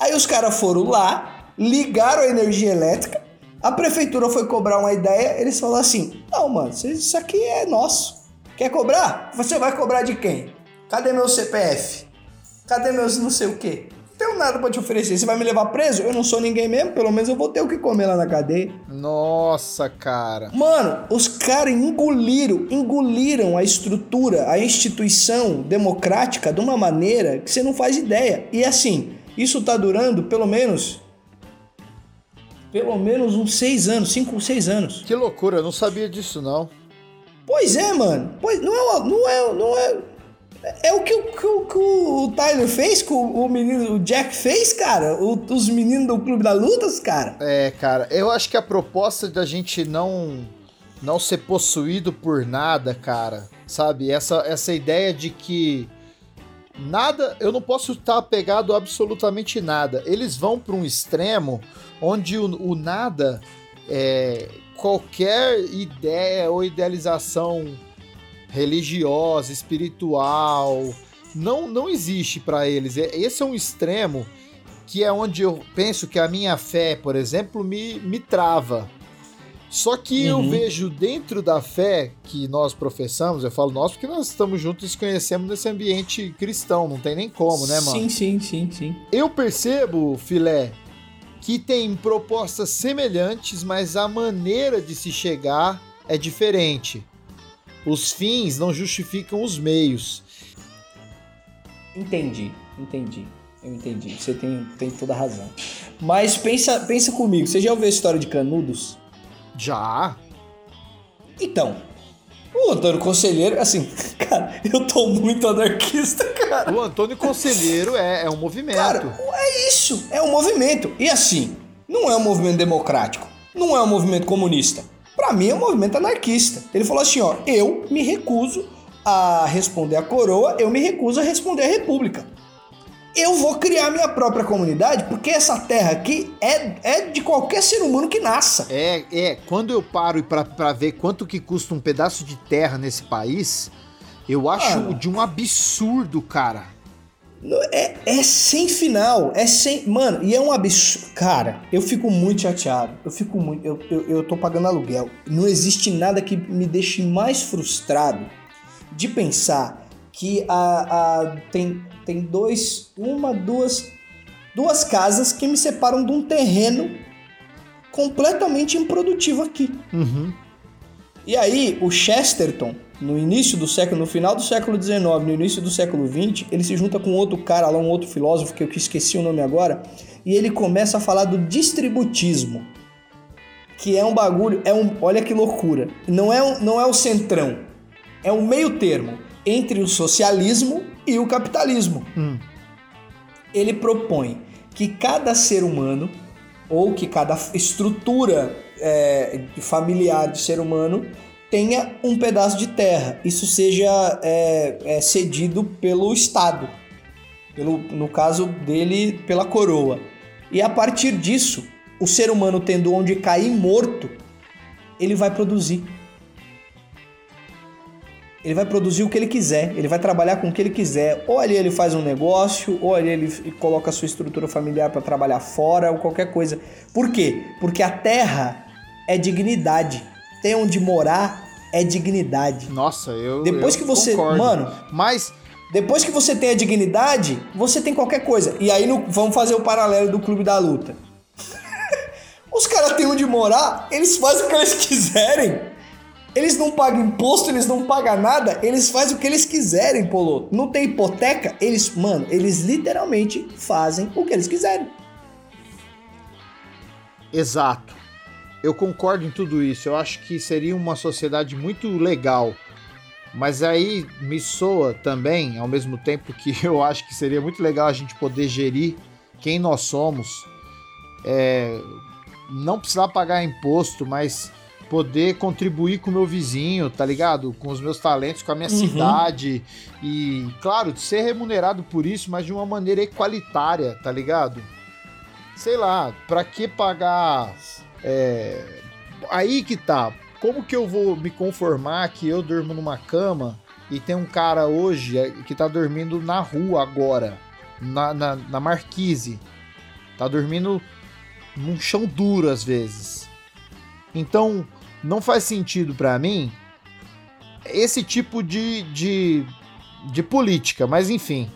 Aí os caras foram lá, ligaram a energia elétrica a prefeitura foi cobrar uma ideia, eles falaram assim: não, mano, isso aqui é nosso. Quer cobrar? Você vai cobrar de quem? Cadê meu CPF? Cadê meus não sei o quê? Não tenho nada pra te oferecer. Você vai me levar preso? Eu não sou ninguém mesmo, pelo menos eu vou ter o que comer lá na cadeia. Nossa, cara. Mano, os caras engoliram, engoliram a estrutura, a instituição democrática de uma maneira que você não faz ideia. E assim, isso tá durando pelo menos pelo menos uns seis anos, cinco ou seis anos. Que loucura, eu não sabia disso não. Pois é, mano. Pois não é, não é, não é. É o que, o, que, que o Tyler fez, que o, o menino, o Jack fez, cara. O, os meninos do Clube da Lutas, cara. É, cara. Eu acho que a proposta da gente não não ser possuído por nada, cara. Sabe? Essa, essa ideia de que nada, eu não posso estar apegado a absolutamente nada. Eles vão para um extremo onde o, o nada é qualquer ideia ou idealização religiosa, espiritual, não, não existe para eles. É, esse é um extremo que é onde eu penso que a minha fé, por exemplo, me, me trava. Só que uhum. eu vejo dentro da fé que nós professamos, eu falo nós porque nós estamos juntos e nos conhecemos nesse ambiente cristão, não tem nem como, né, mano? Sim, sim, sim, sim. Eu percebo, filé, que tem propostas semelhantes, mas a maneira de se chegar é diferente. Os fins não justificam os meios. Entendi, entendi. Eu entendi. Você tem, tem toda a razão. Mas pensa, pensa comigo, você já ouviu a história de Canudos? Já. Então, o Antônio Conselheiro, assim, cara, eu tô muito anarquista, cara. O Antônio Conselheiro é, é um movimento. Cara, é isso, é um movimento. E assim, não é um movimento democrático, não é um movimento comunista. Para mim é um movimento anarquista. Ele falou assim, ó, eu me recuso a responder à coroa, eu me recuso a responder à república eu vou criar minha própria comunidade, porque essa terra aqui é, é de qualquer ser humano que nasça. É, é. Quando eu paro para ver quanto que custa um pedaço de terra nesse país, eu acho Mano, de um absurdo, cara. É, é sem final. É sem. Mano, e é um absurdo. Cara, eu fico muito chateado. Eu fico muito. Eu, eu, eu tô pagando aluguel. Não existe nada que me deixe mais frustrado de pensar que a, a, tem tem dois, uma, duas, duas casas que me separam de um terreno completamente improdutivo aqui. Uhum. E aí, o Chesterton, no início do século, no final do século XIX, no início do século XX, ele se junta com outro cara lá, um outro filósofo que eu esqueci o nome agora, e ele começa a falar do distributismo, que é um bagulho, é um, olha que loucura. Não é, um, não é o centrão, é um meio termo entre o socialismo e o capitalismo. Hum. Ele propõe que cada ser humano ou que cada estrutura é, familiar de ser humano tenha um pedaço de terra. Isso seja é, é, cedido pelo Estado, pelo, no caso dele, pela coroa. E a partir disso, o ser humano tendo onde cair morto, ele vai produzir. Ele vai produzir o que ele quiser, ele vai trabalhar com o que ele quiser. Ou ali ele faz um negócio, ou ali ele coloca a sua estrutura familiar para trabalhar fora, ou qualquer coisa. Por quê? Porque a terra é dignidade. Ter onde morar é dignidade. Nossa, eu. Depois eu que você. Concordo. Mano. Mas. Depois que você tem a dignidade, você tem qualquer coisa. E aí no, vamos fazer o paralelo do clube da luta. Os caras têm onde morar, eles fazem o que eles quiserem. Eles não pagam imposto, eles não pagam nada, eles fazem o que eles quiserem, Polo. Não tem hipoteca, eles, mano, eles literalmente fazem o que eles quiserem. Exato. Eu concordo em tudo isso. Eu acho que seria uma sociedade muito legal. Mas aí me soa também, ao mesmo tempo que eu acho que seria muito legal a gente poder gerir quem nós somos, é, não precisar pagar imposto, mas poder contribuir com o meu vizinho, tá ligado? Com os meus talentos, com a minha uhum. cidade. E, claro, ser remunerado por isso, mas de uma maneira equalitária, tá ligado? Sei lá, pra que pagar. É... Aí que tá. Como que eu vou me conformar que eu durmo numa cama e tem um cara hoje é, que tá dormindo na rua agora, na, na, na marquise? Tá dormindo num chão duro às vezes. Então, não faz sentido para mim esse tipo de, de, de política, mas enfim.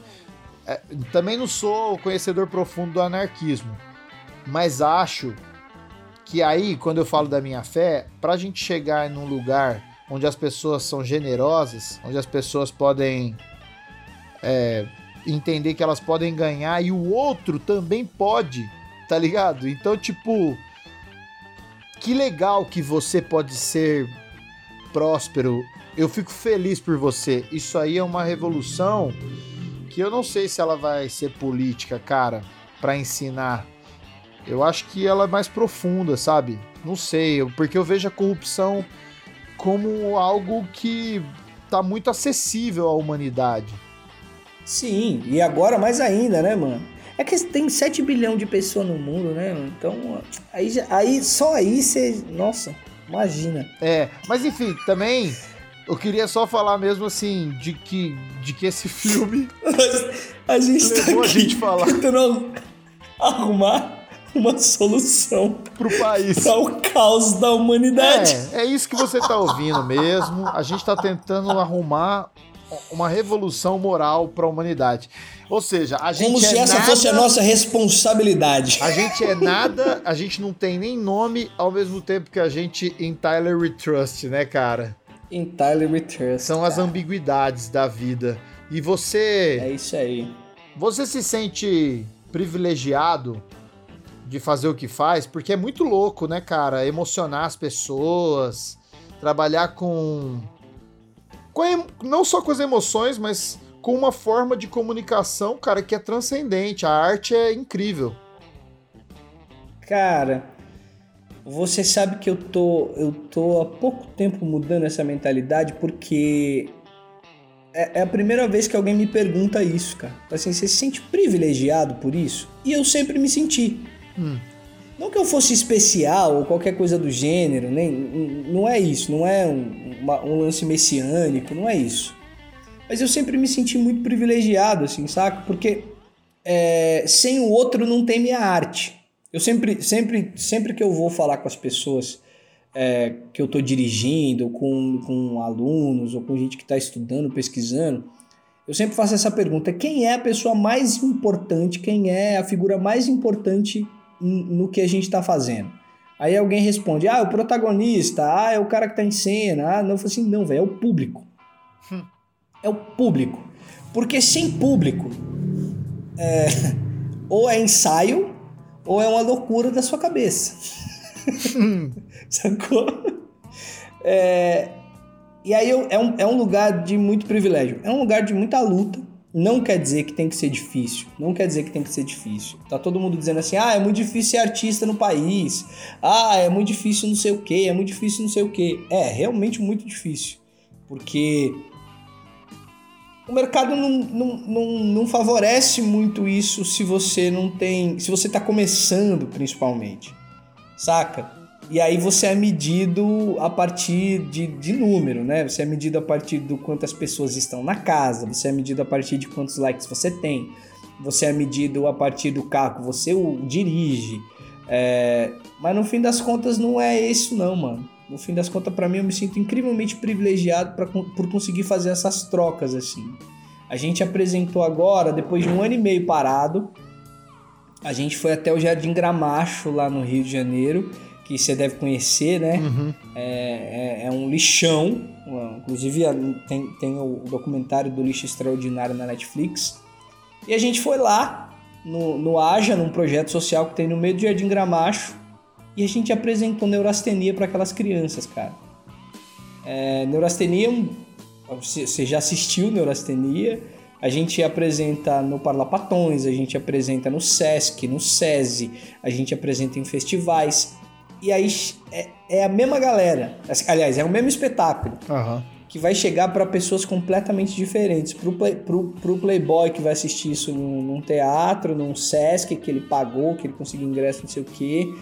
É, também não sou conhecedor profundo do anarquismo, mas acho que aí, quando eu falo da minha fé, para a gente chegar num lugar onde as pessoas são generosas, onde as pessoas podem é, entender que elas podem ganhar e o outro também pode, tá ligado? Então, tipo, que legal que você pode ser próspero. Eu fico feliz por você. Isso aí é uma revolução que eu não sei se ela vai ser política, cara, para ensinar. Eu acho que ela é mais profunda, sabe? Não sei, porque eu vejo a corrupção como algo que tá muito acessível à humanidade. Sim, e agora mais ainda, né, mano? É que tem 7 bilhões de pessoas no mundo, né? Então, aí, aí só aí você. Nossa, imagina. É, mas enfim, também eu queria só falar mesmo assim de que, de que esse filme. a gente tá aqui a gente falar. tentando arrumar uma solução pro país. Para o caos da humanidade. É, é isso que você tá ouvindo mesmo. A gente tá tentando arrumar uma revolução moral para a humanidade. Ou seja, a gente Como é se essa nada, fosse a nossa responsabilidade. A gente é nada, a gente não tem nem nome, ao mesmo tempo que a gente em Tyler We Trust, né, cara? Em Tyler We Trust. São cara. as ambiguidades da vida. E você. É isso aí. Você se sente privilegiado de fazer o que faz? Porque é muito louco, né, cara? Emocionar as pessoas, trabalhar com. com não só com as emoções, mas com uma forma de comunicação, cara, que é transcendente. A arte é incrível. Cara, você sabe que eu tô, eu tô há pouco tempo mudando essa mentalidade porque é, é a primeira vez que alguém me pergunta isso, cara. Assim, você se sente privilegiado por isso? E eu sempre me senti. Hum. Não que eu fosse especial ou qualquer coisa do gênero, nem, não é isso, não é um, uma, um lance messiânico, não é isso. Mas eu sempre me senti muito privilegiado, assim, saca? Porque é, sem o outro não tem minha arte. Eu sempre, sempre, sempre que eu vou falar com as pessoas é, que eu estou dirigindo, com, com alunos ou com gente que está estudando, pesquisando, eu sempre faço essa pergunta: quem é a pessoa mais importante? Quem é a figura mais importante no que a gente está fazendo? Aí alguém responde: ah, é o protagonista, ah, é o cara que está em cena, ah, não, eu falo assim: não, velho, é o público. Hum é o público. Porque sem público, é, ou é ensaio, ou é uma loucura da sua cabeça. Sacou? É, e aí é um, é um lugar de muito privilégio. É um lugar de muita luta. Não quer dizer que tem que ser difícil. Não quer dizer que tem que ser difícil. Tá todo mundo dizendo assim: ah, é muito difícil ser artista no país. Ah, é muito difícil não sei o quê. É muito difícil não sei o quê. É, realmente muito difícil. Porque o mercado não, não, não, não, favorece muito isso se você não tem. Se você está começando, principalmente. Saca? E aí você é medido a partir de, de número, né? Você é medido a partir do quantas pessoas estão na casa, você é medido a partir de quantos likes você tem, você é medido a partir do carro que você o dirige. É... Mas no fim das contas não é isso não, mano no fim das contas, para mim, eu me sinto incrivelmente privilegiado pra, por conseguir fazer essas trocas assim. A gente apresentou agora, depois de um ano e meio parado, a gente foi até o Jardim Gramacho, lá no Rio de Janeiro, que você deve conhecer, né? Uhum. É, é, é, um lixão. Inclusive tem, tem o documentário do lixo extraordinário na Netflix. E a gente foi lá no, no AJA, num projeto social que tem no meio do Jardim Gramacho, e a gente apresentou neurastenia para aquelas crianças, cara. É, neurastenia, você já assistiu neurastenia? A gente apresenta no Parlapatões, a gente apresenta no Sesc, no SESI, a gente apresenta em festivais. E aí é, é a mesma galera. Aliás, é o mesmo espetáculo. Uhum. Que vai chegar para pessoas completamente diferentes. Pro, play, pro, pro Playboy que vai assistir isso num, num, teatro, num Sesc que ele pagou, que ele conseguiu ingresso, não sei o quê.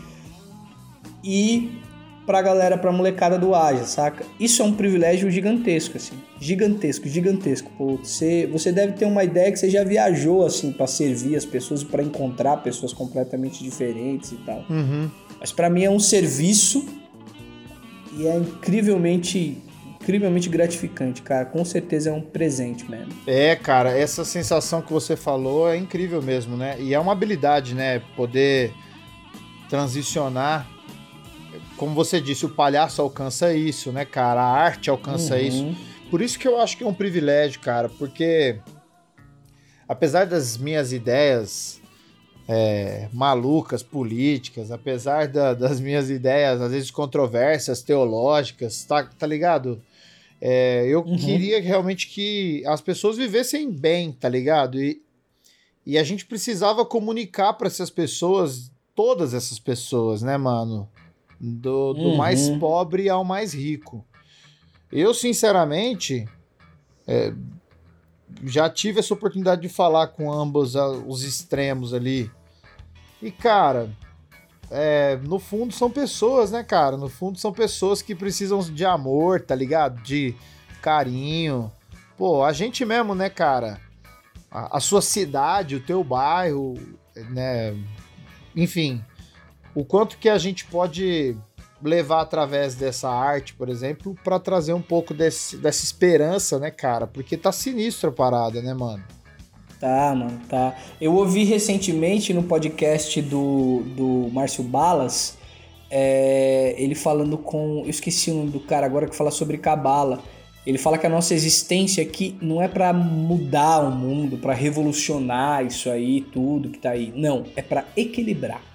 E pra galera, pra molecada do Aja, saca? Isso é um privilégio gigantesco, assim. Gigantesco, gigantesco. Pô, você, você deve ter uma ideia que você já viajou, assim, para servir as pessoas e pra encontrar pessoas completamente diferentes e tal. Uhum. Mas para mim é um serviço e é incrivelmente incrivelmente gratificante, cara. Com certeza é um presente mesmo. É, cara, essa sensação que você falou é incrível mesmo, né? E é uma habilidade, né? Poder transicionar. Como você disse, o palhaço alcança isso, né, cara? A arte alcança uhum. isso. Por isso que eu acho que é um privilégio, cara, porque apesar das minhas ideias é, malucas políticas, apesar da, das minhas ideias, às vezes controversas teológicas, tá, tá ligado? É, eu uhum. queria realmente que as pessoas vivessem bem, tá ligado? E, e a gente precisava comunicar para essas pessoas, todas essas pessoas, né, mano? Do, do uhum. mais pobre ao mais rico. Eu, sinceramente, é, já tive essa oportunidade de falar com ambos os extremos ali. E, cara, é, no fundo são pessoas, né, cara? No fundo são pessoas que precisam de amor, tá ligado? De carinho. Pô, a gente mesmo, né, cara? A, a sua cidade, o teu bairro, né? Enfim, o quanto que a gente pode levar através dessa arte, por exemplo, para trazer um pouco desse, dessa esperança, né, cara? Porque tá sinistra a parada, né, mano? Tá, mano, tá. Eu ouvi recentemente no podcast do, do Márcio Balas, é, ele falando com. Eu esqueci o nome do cara agora que fala sobre Cabala. Ele fala que a nossa existência aqui não é para mudar o mundo, para revolucionar isso aí, tudo que tá aí. Não, é para equilibrar.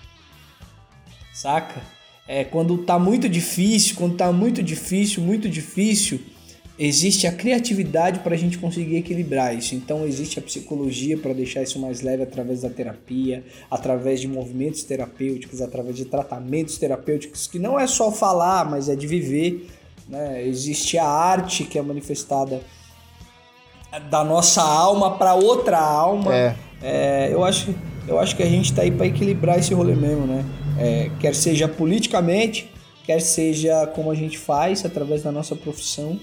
Saca? é, quando tá muito difícil, quando tá muito difícil, muito difícil, existe a criatividade para a gente conseguir equilibrar isso. Então existe a psicologia para deixar isso mais leve através da terapia, através de movimentos terapêuticos, através de tratamentos terapêuticos, que não é só falar, mas é de viver. Né? Existe a arte que é manifestada da nossa alma para outra alma. É. É, eu, acho, eu acho que a gente está aí para equilibrar esse rolê mesmo, né? É, quer seja politicamente, quer seja como a gente faz através da nossa profissão.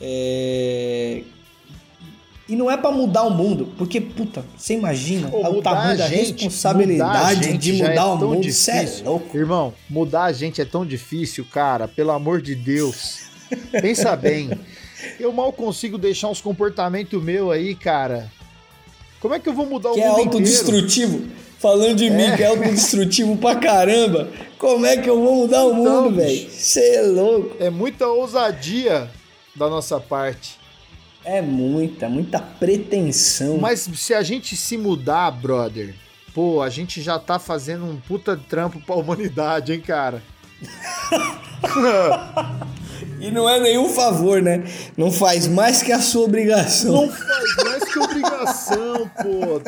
É... E não é para mudar o mundo, porque, puta, você imagina Pô, o tamanho da gente, responsabilidade mudar de mudar é o mundo. Difícil. É louco. Irmão, mudar a gente é tão difícil, cara, pelo amor de Deus. Pensa bem. Eu mal consigo deixar uns comportamentos meu aí, cara. Como é que eu vou mudar que o é mundo é autodestrutivo. Inteiro? Falando de é. mim que é autodestrutivo pra caramba. Como é que eu vou mudar o então, mundo, velho? Você é louco. É muita ousadia da nossa parte. É muita, muita pretensão. Mas se a gente se mudar, brother, pô, a gente já tá fazendo um puta trampo pra humanidade, hein, cara? E não é nenhum favor, né? Não faz mais que a sua obrigação. Não faz mais que obrigação, pô.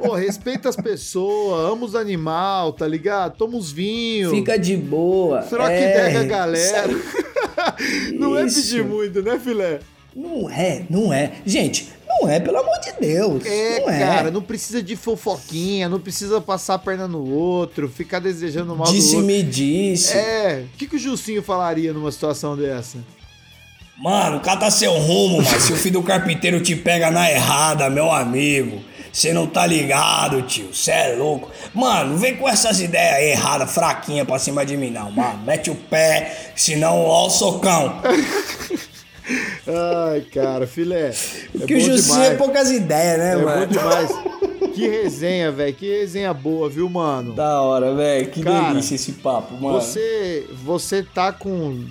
Pô, respeita as pessoas, ama os animais, tá ligado? Toma uns vinhos. Fica de boa. Troca é, ideia com a galera. não é pedir muito, né, filé? Não é, não é. Gente, não é, pelo amor de Deus. É, não é. cara, não precisa de fofoquinha, não precisa passar a perna no outro, ficar desejando mal disse do outro. me disse. É, o que, que o Justinho falaria numa situação dessa? Mano, cata seu rumo, mas se o filho do carpinteiro te pega na errada, meu amigo. Você não tá ligado, tio. Você é louco. Mano, vem com essas ideias erradas, fraquinha pra cima de mim, não, mano. Mete o pé, senão ó o socão. Ai, cara, filé. É que o Jussi é poucas ideias, né, é mano? É bom demais. Que resenha, velho. Que resenha boa, viu, mano? Da hora, velho. Que Cara, delícia esse papo, mano. Você, você tá com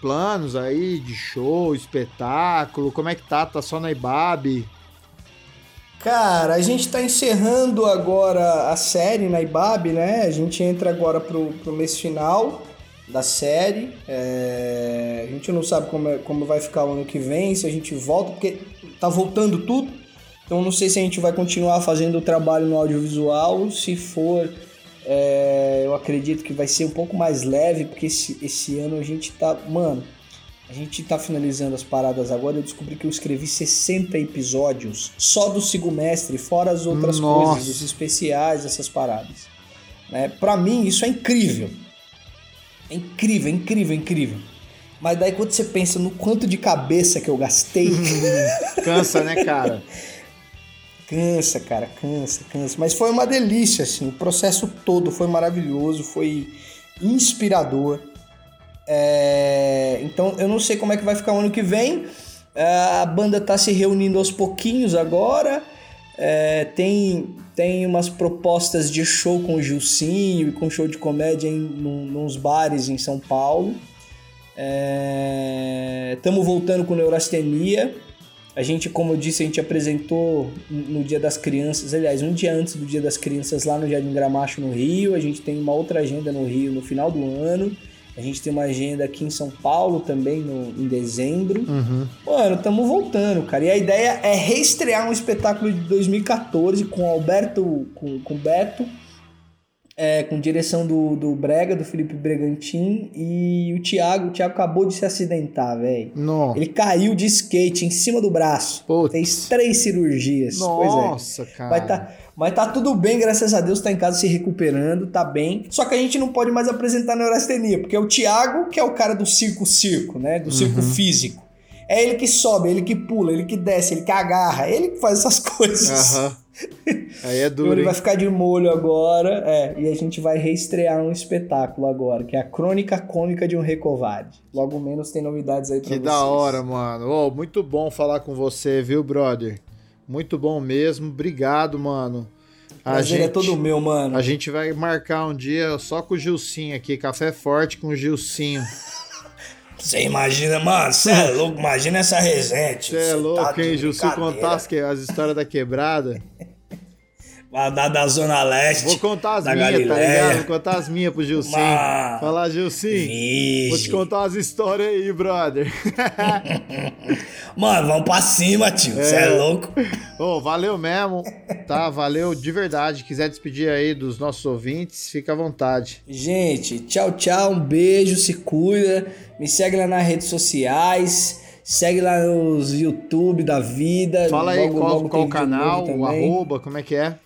planos aí de show, espetáculo? Como é que tá? Tá só na IBAB? Cara, a gente tá encerrando agora a série na IBAB, né? A gente entra agora pro, pro mês final da série. É... A gente não sabe como, é, como vai ficar o ano que vem, se a gente volta, porque tá voltando tudo. Então não sei se a gente vai continuar fazendo o trabalho no audiovisual. Se for, é... eu acredito que vai ser um pouco mais leve, porque esse, esse ano a gente tá. Mano, a gente tá finalizando as paradas agora. Eu descobri que eu escrevi 60 episódios só do Sigumestre, fora as outras Nossa. coisas, os especiais, essas paradas. Né? Para mim, isso é incrível. É incrível, incrível, incrível. Mas daí quando você pensa no quanto de cabeça que eu gastei. cansa, né, cara? cansa, cara, cansa, cansa. Mas foi uma delícia, assim. O processo todo foi maravilhoso, foi inspirador. É... Então eu não sei como é que vai ficar o ano que vem. A banda tá se reunindo aos pouquinhos agora. É, tem, tem umas propostas de show com o Gilcinho e com show de comédia em nos bares em São Paulo. Estamos é, voltando com neurastenia. A gente, como eu disse, a gente apresentou no Dia das Crianças, aliás, um dia antes do Dia das Crianças lá no Jardim Gramacho, no Rio. A gente tem uma outra agenda no Rio no final do ano. A gente tem uma agenda aqui em São Paulo também no, em dezembro. Uhum. Mano, estamos voltando, cara. E a ideia é reestrear um espetáculo de 2014 com Alberto, com, com Beto, é, com direção do, do Brega, do Felipe Bregantin e o Thiago. O Thiago acabou de se acidentar, velho. Ele caiu de skate em cima do braço. Putz. Fez três cirurgias. Nossa, pois é. cara. Vai tá, mas tá tudo bem, graças a Deus, tá em casa se recuperando, tá bem. Só que a gente não pode mais apresentar neurastenia, porque é o Thiago, que é o cara do circo-circo, né? Do circo uhum. físico. É ele que sobe, é ele que pula, ele que desce, ele que agarra, é ele que faz essas coisas. Aham. Aí é duro. Então ele vai ficar de molho agora, é, e a gente vai reestrear um espetáculo agora, que é a Crônica Cômica de um Recovade. Logo menos tem novidades aí pra que vocês. Que da hora, mano. Oh, muito bom falar com você, viu, brother? Muito bom mesmo. Obrigado, mano. A Prazer é gente, é todo meu, mano. A gente vai marcar um dia só com o Gilcinho aqui, café forte com o Gilcinho. Você imagina, mano, você é louco, imagina essa resenha. Você é louco, tá hein, Gilcinho contasse as histórias da quebrada. Da, da Zona Leste. Vou contar as minhas, tá ligado? Vou contar as minhas pro Gilcinho. Falar, Gilcinho. Vou te contar as histórias aí, brother. Mano, vamos pra cima, tio. Você é. é, louco. Ô, oh, valeu mesmo, tá? Valeu de verdade. Quiser despedir aí dos nossos ouvintes, fica à vontade. Gente, tchau, tchau. Um beijo, se cuida. Me segue lá nas redes sociais. Segue lá nos YouTube da vida. Fala aí logo, qual, logo qual o canal, o arroba, como é que é?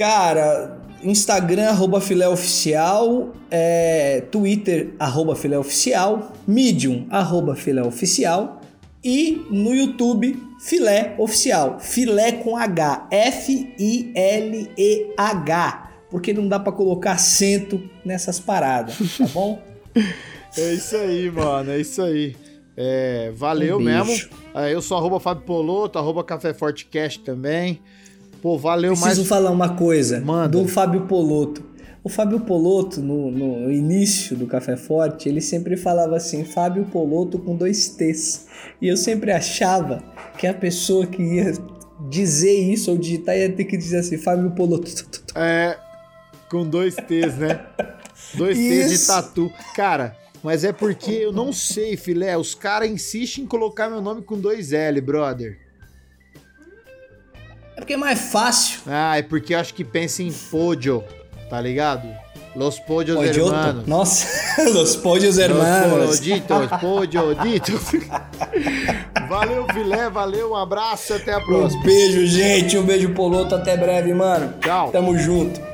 Cara, Instagram, arroba filé oficial, é, Twitter, arroba filé oficial, Medium, arroba filé oficial e no YouTube, filé oficial, filé com H, F-I-L-E-H, porque não dá para colocar acento nessas paradas, tá bom? é isso aí, mano, é isso aí. É, valeu um mesmo. É, eu sou arroba Fábio Poloto, arroba Café Fortecast também. Pô, valeu Preciso mais. Preciso falar uma coisa Manda. do Fábio Poloto. O Fábio Poloto, no, no, início do Café Forte, ele sempre falava assim, Fábio Poloto com dois T's. E eu sempre achava que a pessoa que ia dizer isso ou digitar ia ter que dizer assim, Fábio Poloto. É, com dois T's, né? dois T's de tatu. Cara, mas é porque eu não sei, filé. Os caras insistem em colocar meu nome com dois L, brother. É porque é mais fácil. Ah, é porque eu acho que pensa em podio, tá ligado? Los podios Podioto. hermanos. Nossa, los podios hermanos. Los poditos, podioditos. valeu, filé, valeu, um abraço, até a próxima. Um beijo, gente, um beijo poloto, até breve, mano. Tchau. Tamo junto.